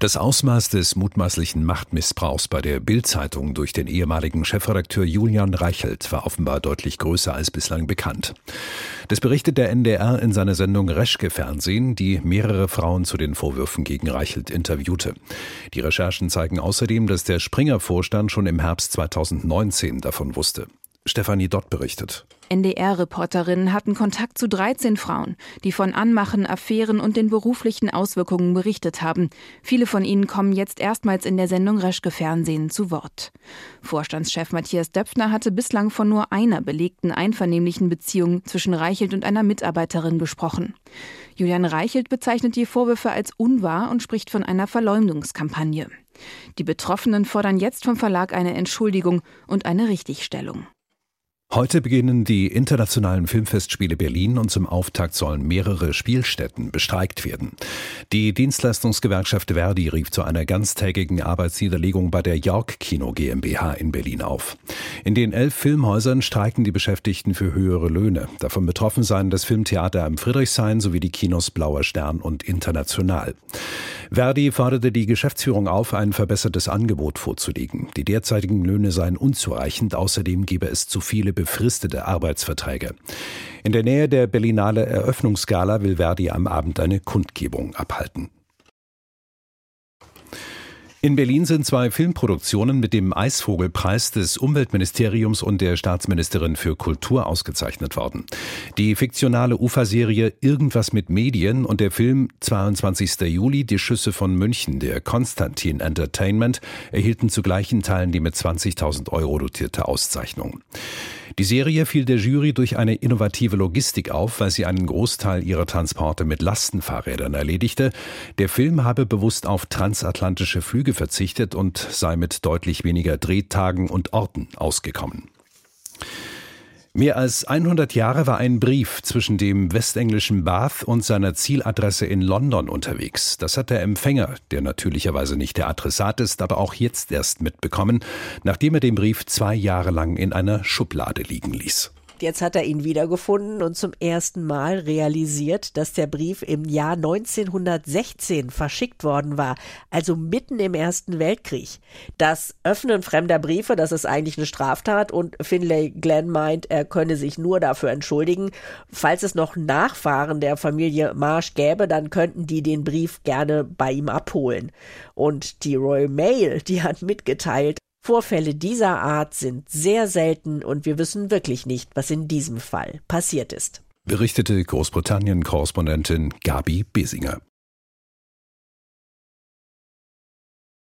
Das Ausmaß des mutmaßlichen Machtmissbrauchs bei der Bild-Zeitung durch den ehemaligen Chefredakteur Julian Reichelt war offenbar deutlich größer als bislang bekannt. Das berichtet der NDR in seiner Sendung Reschke Fernsehen, die mehrere Frauen zu den Vorwürfen gegen Reichelt interviewte. Die Recherchen zeigen außerdem, dass der Springer-Vorstand schon im Herbst 2019 davon wusste. Stefanie Dott berichtet. NDR-Reporterinnen hatten Kontakt zu 13 Frauen, die von Anmachen, Affären und den beruflichen Auswirkungen berichtet haben. Viele von ihnen kommen jetzt erstmals in der Sendung Reschke Fernsehen zu Wort. Vorstandschef Matthias Döpfner hatte bislang von nur einer belegten einvernehmlichen Beziehung zwischen Reichelt und einer Mitarbeiterin gesprochen. Julian Reichelt bezeichnet die Vorwürfe als unwahr und spricht von einer Verleumdungskampagne. Die Betroffenen fordern jetzt vom Verlag eine Entschuldigung und eine Richtigstellung. Heute beginnen die internationalen Filmfestspiele Berlin und zum Auftakt sollen mehrere Spielstätten bestreikt werden. Die Dienstleistungsgewerkschaft Verdi rief zu einer ganztägigen Arbeitsniederlegung bei der York Kino GmbH in Berlin auf. In den elf Filmhäusern streiken die Beschäftigten für höhere Löhne. Davon betroffen seien das Filmtheater am Friedrichshain sowie die Kinos Blauer Stern und International. Verdi forderte die Geschäftsführung auf, ein verbessertes Angebot vorzulegen. Die derzeitigen Löhne seien unzureichend, außerdem gebe es zu viele befristete Arbeitsverträge. In der Nähe der Berlinale Eröffnungsgala will Verdi am Abend eine Kundgebung abhalten. In Berlin sind zwei Filmproduktionen mit dem Eisvogelpreis des Umweltministeriums und der Staatsministerin für Kultur ausgezeichnet worden. Die fiktionale Uferserie Irgendwas mit Medien und der Film 22. Juli Die Schüsse von München der Konstantin Entertainment erhielten zu gleichen Teilen die mit 20.000 Euro dotierte Auszeichnung. Die Serie fiel der Jury durch eine innovative Logistik auf, weil sie einen Großteil ihrer Transporte mit Lastenfahrrädern erledigte. Der Film habe bewusst auf transatlantische Flüge verzichtet und sei mit deutlich weniger Drehtagen und Orten ausgekommen. Mehr als 100 Jahre war ein Brief zwischen dem westenglischen Bath und seiner Zieladresse in London unterwegs. Das hat der Empfänger, der natürlicherweise nicht der Adressat ist, aber auch jetzt erst mitbekommen, nachdem er den Brief zwei Jahre lang in einer Schublade liegen ließ. Jetzt hat er ihn wiedergefunden und zum ersten Mal realisiert, dass der Brief im Jahr 1916 verschickt worden war, also mitten im Ersten Weltkrieg. Das Öffnen fremder Briefe, das ist eigentlich eine Straftat und Finlay Glenn meint, er könne sich nur dafür entschuldigen. Falls es noch Nachfahren der Familie Marsh gäbe, dann könnten die den Brief gerne bei ihm abholen. Und die Royal Mail, die hat mitgeteilt, Vorfälle dieser Art sind sehr selten und wir wissen wirklich nicht, was in diesem Fall passiert ist. Berichtete Großbritannien-Korrespondentin Gabi Besinger.